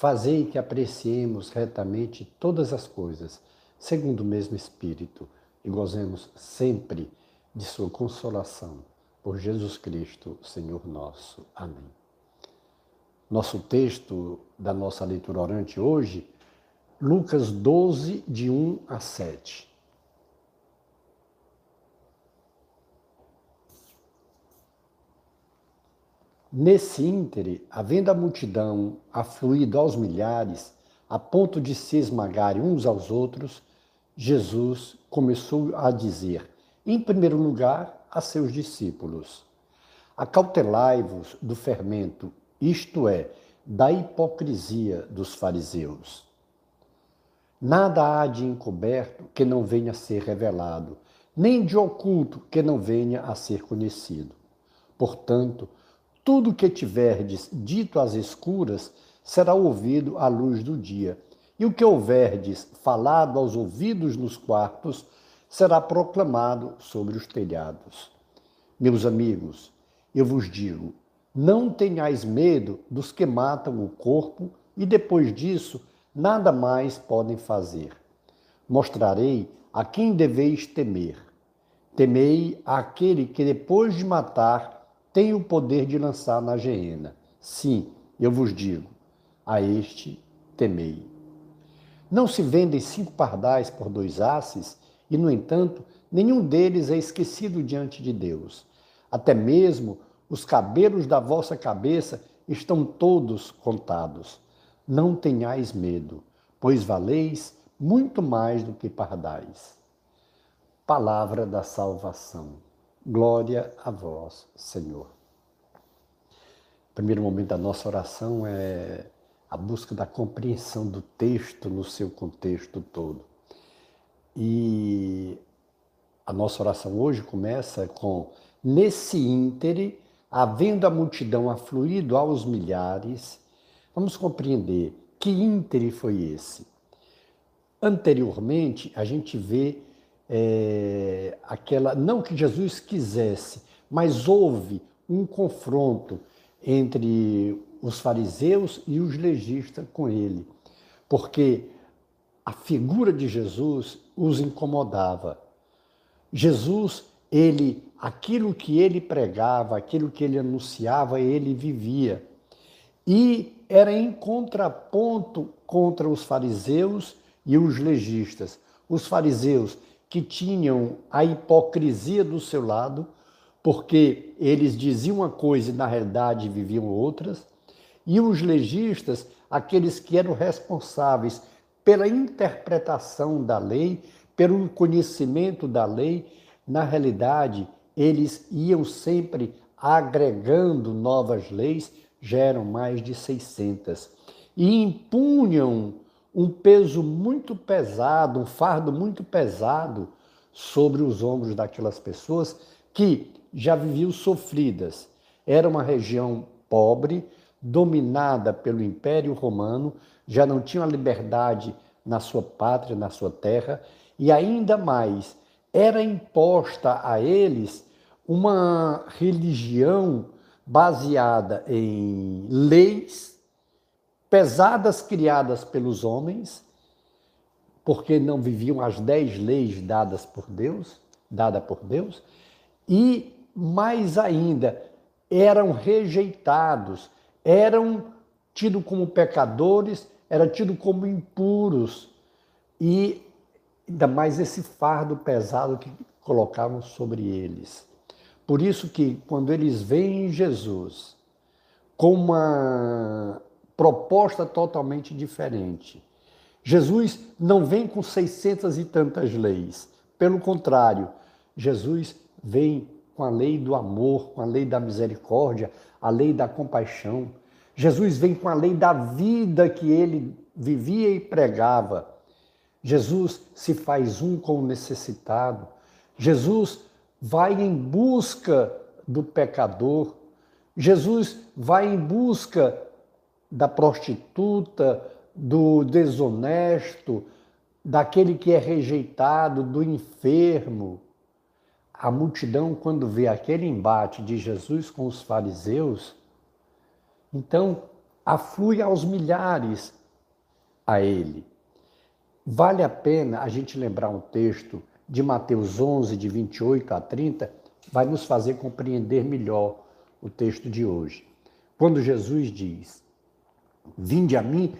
Fazei que apreciemos retamente todas as coisas, segundo o mesmo Espírito, e gozemos sempre de Sua consolação. Por Jesus Cristo, Senhor nosso. Amém. Nosso texto da nossa leitura orante hoje, Lucas 12, de 1 a 7. Nesse íntere, havendo a multidão afluído aos milhares, a ponto de se esmagarem uns aos outros, Jesus começou a dizer, em primeiro lugar, a seus discípulos: Acautelai-vos do fermento, isto é, da hipocrisia dos fariseus. Nada há de encoberto que não venha a ser revelado, nem de oculto que não venha a ser conhecido. Portanto, tudo que tiverdes dito às escuras será ouvido à luz do dia, e o que houverdes falado aos ouvidos nos quartos será proclamado sobre os telhados. Meus amigos, eu vos digo: não tenhais medo dos que matam o corpo e depois disso nada mais podem fazer. Mostrarei a quem deveis temer. Temei aquele que depois de matar tem o poder de lançar na geena. Sim, eu vos digo, a este temei. Não se vendem cinco pardais por dois asses, e, no entanto, nenhum deles é esquecido diante de Deus. Até mesmo os cabelos da vossa cabeça estão todos contados. Não tenhais medo, pois valeis muito mais do que pardais. Palavra da salvação. Glória a vós, Senhor. O primeiro momento da nossa oração é a busca da compreensão do texto no seu contexto todo. E a nossa oração hoje começa com: nesse íntere, havendo a multidão afluído aos milhares, vamos compreender que íntere foi esse. Anteriormente, a gente vê é, aquela, não que Jesus quisesse, mas houve um confronto entre os fariseus e os legistas com ele, porque a figura de Jesus os incomodava. Jesus, ele, aquilo que ele pregava, aquilo que ele anunciava, ele vivia. E era em contraponto contra os fariseus e os legistas. Os fariseus que tinham a hipocrisia do seu lado, porque eles diziam uma coisa e na realidade viviam outras, e os legistas, aqueles que eram responsáveis pela interpretação da lei, pelo conhecimento da lei, na realidade eles iam sempre agregando novas leis, já eram mais de 600, e impunham um peso muito pesado, um fardo muito pesado sobre os ombros daquelas pessoas que já viviam sofridas. Era uma região pobre, dominada pelo Império Romano, já não tinham a liberdade na sua pátria, na sua terra, e ainda mais, era imposta a eles uma religião baseada em leis pesadas criadas pelos homens, porque não viviam as dez leis dadas por Deus, dada por Deus, e mais ainda eram rejeitados, eram tidos como pecadores, eram tidos como impuros e ainda mais esse fardo pesado que colocavam sobre eles. Por isso que quando eles veem Jesus com uma proposta totalmente diferente. Jesus não vem com seiscentas e tantas leis. Pelo contrário, Jesus vem com a lei do amor, com a lei da misericórdia, a lei da compaixão. Jesus vem com a lei da vida que ele vivia e pregava. Jesus se faz um com o necessitado. Jesus vai em busca do pecador. Jesus vai em busca da prostituta, do desonesto, daquele que é rejeitado, do enfermo. A multidão, quando vê aquele embate de Jesus com os fariseus, então aflui aos milhares a ele. Vale a pena a gente lembrar um texto de Mateus 11, de 28 a 30, vai nos fazer compreender melhor o texto de hoje. Quando Jesus diz: Vinde a mim,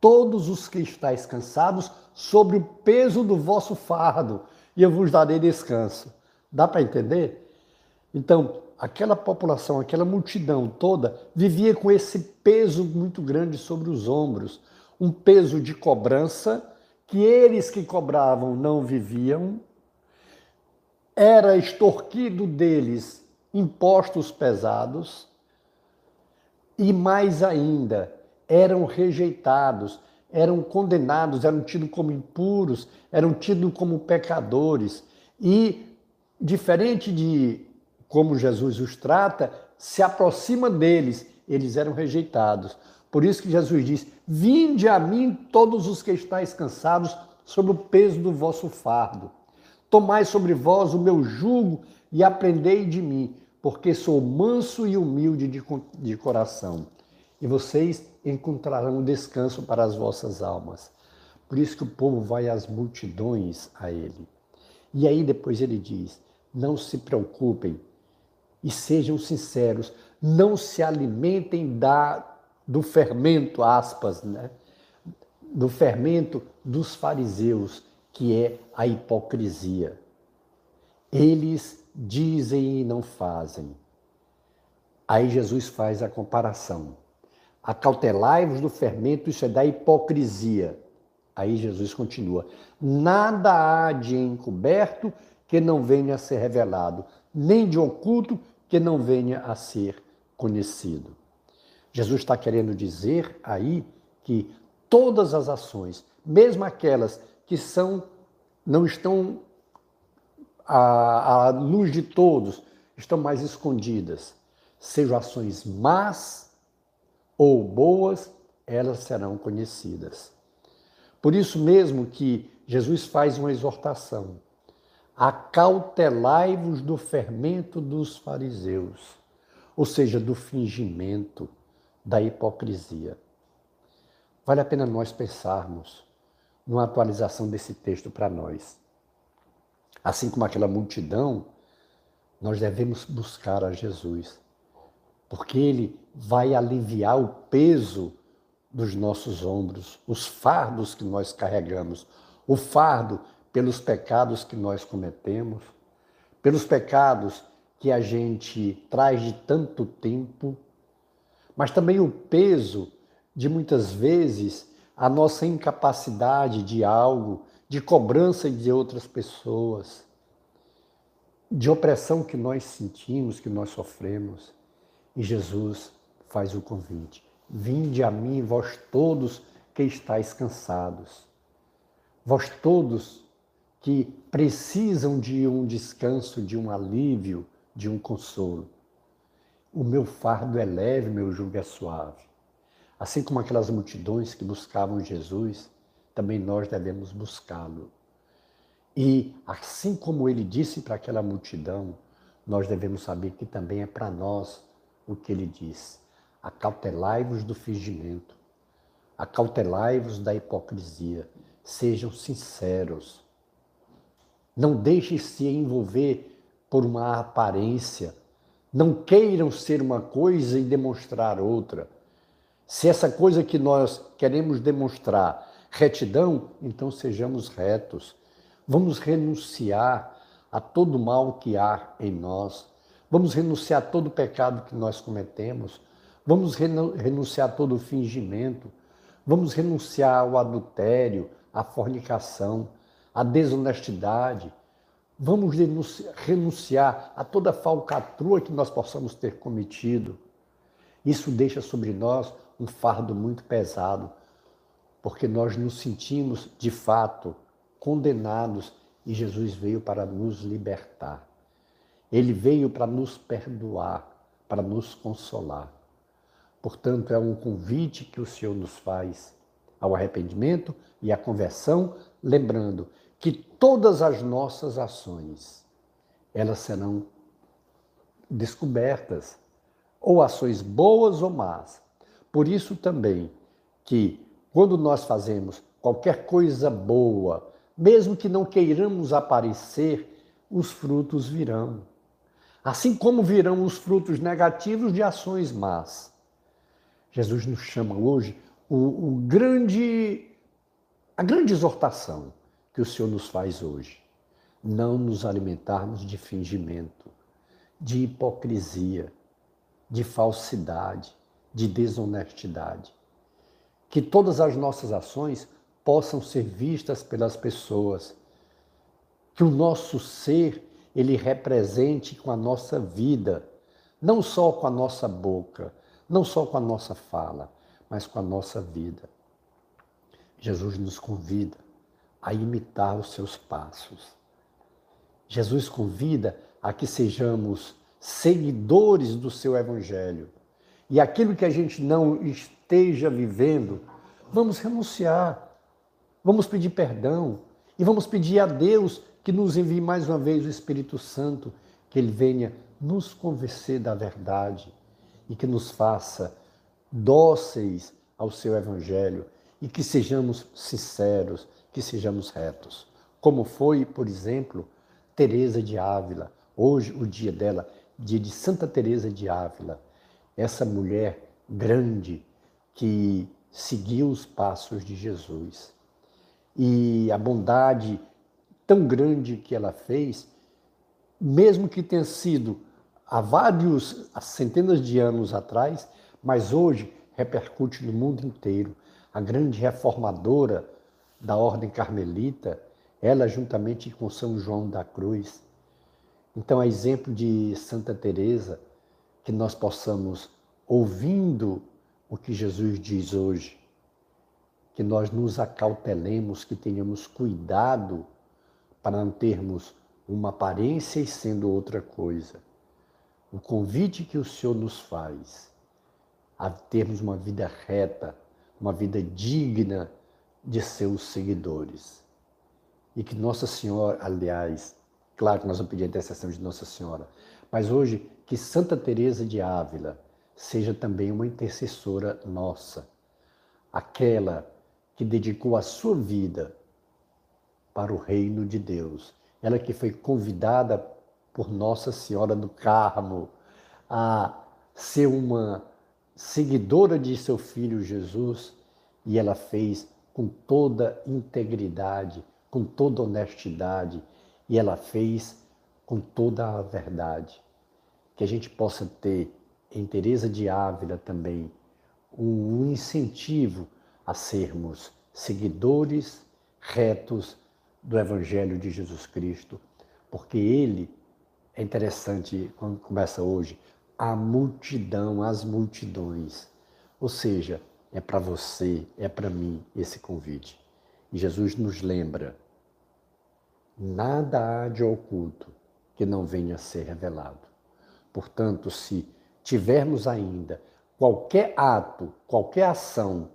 todos os que estáis cansados, sobre o peso do vosso fardo, e eu vos darei descanso. Dá para entender? Então, aquela população, aquela multidão toda vivia com esse peso muito grande sobre os ombros, um peso de cobrança que eles que cobravam não viviam, era extorquido deles impostos pesados e mais ainda, eram rejeitados, eram condenados, eram tidos como impuros, eram tidos como pecadores. E, diferente de como Jesus os trata, se aproxima deles, eles eram rejeitados. Por isso que Jesus diz: Vinde a mim todos os que estáis cansados, sob o peso do vosso fardo. Tomai sobre vós o meu jugo e aprendei de mim, porque sou manso e humilde de, de coração e vocês encontrarão descanso para as vossas almas. Por isso que o povo vai às multidões a ele. E aí depois ele diz: não se preocupem e sejam sinceros, não se alimentem da do fermento, aspas, né? do fermento dos fariseus, que é a hipocrisia. Eles dizem e não fazem. Aí Jesus faz a comparação. Acautelai-vos do fermento, isso é da hipocrisia. Aí Jesus continua: Nada há de encoberto que não venha a ser revelado, nem de oculto que não venha a ser conhecido. Jesus está querendo dizer aí que todas as ações, mesmo aquelas que são não estão à, à luz de todos, estão mais escondidas, sejam ações más ou boas, elas serão conhecidas. Por isso mesmo que Jesus faz uma exortação: acautelai-vos do fermento dos fariseus, ou seja, do fingimento, da hipocrisia. Vale a pena nós pensarmos numa atualização desse texto para nós. Assim como aquela multidão, nós devemos buscar a Jesus porque Ele vai aliviar o peso dos nossos ombros, os fardos que nós carregamos, o fardo pelos pecados que nós cometemos, pelos pecados que a gente traz de tanto tempo, mas também o peso de muitas vezes a nossa incapacidade de algo, de cobrança de outras pessoas, de opressão que nós sentimos, que nós sofremos. E Jesus faz o convite: Vinde a mim, vós todos que estáis cansados, vós todos que precisam de um descanso, de um alívio, de um consolo. O meu fardo é leve, meu jugo é suave. Assim como aquelas multidões que buscavam Jesus, também nós devemos buscá-lo. E assim como ele disse para aquela multidão, nós devemos saber que também é para nós o que ele diz. Acautelai-vos do fingimento, acautelai-vos da hipocrisia, sejam sinceros. Não deixem se envolver por uma aparência. Não queiram ser uma coisa e demonstrar outra. Se essa coisa que nós queremos demonstrar retidão, então sejamos retos. Vamos renunciar a todo mal que há em nós Vamos renunciar a todo pecado que nós cometemos. Vamos renunciar a todo fingimento. Vamos renunciar ao adultério, à fornicação, à desonestidade. Vamos renunciar a toda falcatrua que nós possamos ter cometido. Isso deixa sobre nós um fardo muito pesado, porque nós nos sentimos, de fato, condenados e Jesus veio para nos libertar. Ele veio para nos perdoar, para nos consolar. Portanto, é um convite que o Senhor nos faz ao arrependimento e à conversão, lembrando que todas as nossas ações, elas serão descobertas, ou ações boas ou más. Por isso também que quando nós fazemos qualquer coisa boa, mesmo que não queiramos aparecer, os frutos virão. Assim como virão os frutos negativos de ações más. Jesus nos chama hoje o, o grande, a grande exortação que o Senhor nos faz hoje. Não nos alimentarmos de fingimento, de hipocrisia, de falsidade, de desonestidade. Que todas as nossas ações possam ser vistas pelas pessoas. Que o nosso ser ele represente com a nossa vida, não só com a nossa boca, não só com a nossa fala, mas com a nossa vida. Jesus nos convida a imitar os seus passos. Jesus convida a que sejamos seguidores do seu evangelho. E aquilo que a gente não esteja vivendo, vamos renunciar. Vamos pedir perdão e vamos pedir a Deus que nos envie mais uma vez o Espírito Santo, que ele venha nos convencer da verdade e que nos faça dóceis ao seu evangelho e que sejamos sinceros, que sejamos retos. Como foi, por exemplo, Teresa de Ávila, hoje o dia dela, dia de Santa Teresa de Ávila, essa mulher grande que seguiu os passos de Jesus. E a bondade tão grande que ela fez, mesmo que tenha sido há vários, há centenas de anos atrás, mas hoje repercute no mundo inteiro. A grande reformadora da ordem carmelita, ela juntamente com São João da Cruz. Então, a exemplo de Santa Teresa, que nós possamos ouvindo o que Jesus diz hoje, que nós nos acautelemos, que tenhamos cuidado para não termos uma aparência e sendo outra coisa. O convite que o Senhor nos faz a termos uma vida reta, uma vida digna de seus seguidores. E que Nossa Senhora, aliás, claro que nós vamos pedir a intercessão de Nossa Senhora, mas hoje que Santa Teresa de Ávila seja também uma intercessora nossa, aquela que dedicou a sua vida para o reino de Deus. Ela que foi convidada por Nossa Senhora do Carmo a ser uma seguidora de seu filho Jesus e ela fez com toda integridade, com toda honestidade e ela fez com toda a verdade. Que a gente possa ter em Teresa de Ávila também um incentivo a sermos seguidores retos do Evangelho de Jesus Cristo, porque ele é interessante quando começa hoje a multidão, as multidões. Ou seja, é para você, é para mim esse convite. E Jesus nos lembra: nada há de oculto que não venha a ser revelado. Portanto, se tivermos ainda qualquer ato, qualquer ação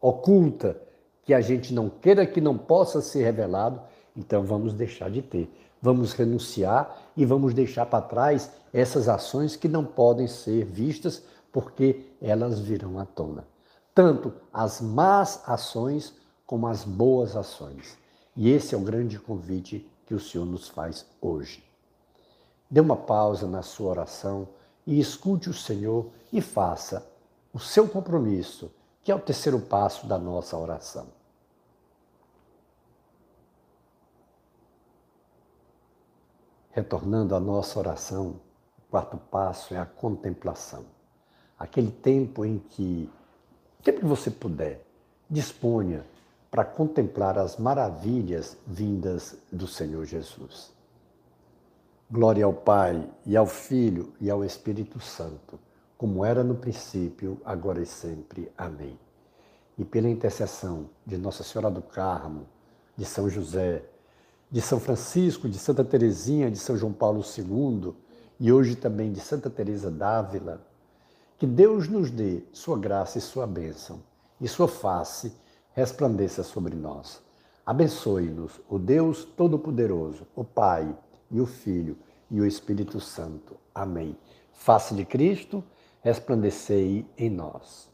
oculta que a gente não queira que não possa ser revelado, então vamos deixar de ter. Vamos renunciar e vamos deixar para trás essas ações que não podem ser vistas porque elas virão à tona. Tanto as más ações como as boas ações. E esse é o grande convite que o Senhor nos faz hoje. Dê uma pausa na sua oração e escute o Senhor e faça o seu compromisso, que é o terceiro passo da nossa oração. Retornando à nossa oração, o quarto passo é a contemplação. Aquele tempo em que, sempre que você puder, disponha para contemplar as maravilhas vindas do Senhor Jesus. Glória ao Pai, e ao Filho, e ao Espírito Santo, como era no princípio, agora e sempre. Amém. E pela intercessão de Nossa Senhora do Carmo, de São José, de São Francisco, de Santa Teresinha, de São João Paulo II e hoje também de Santa Teresa d'Ávila, que Deus nos dê sua graça e sua bênção, e sua face resplandeça sobre nós. Abençoe-nos o Deus Todo-Poderoso, o Pai e o Filho e o Espírito Santo. Amém. Face de Cristo, resplandecei em nós.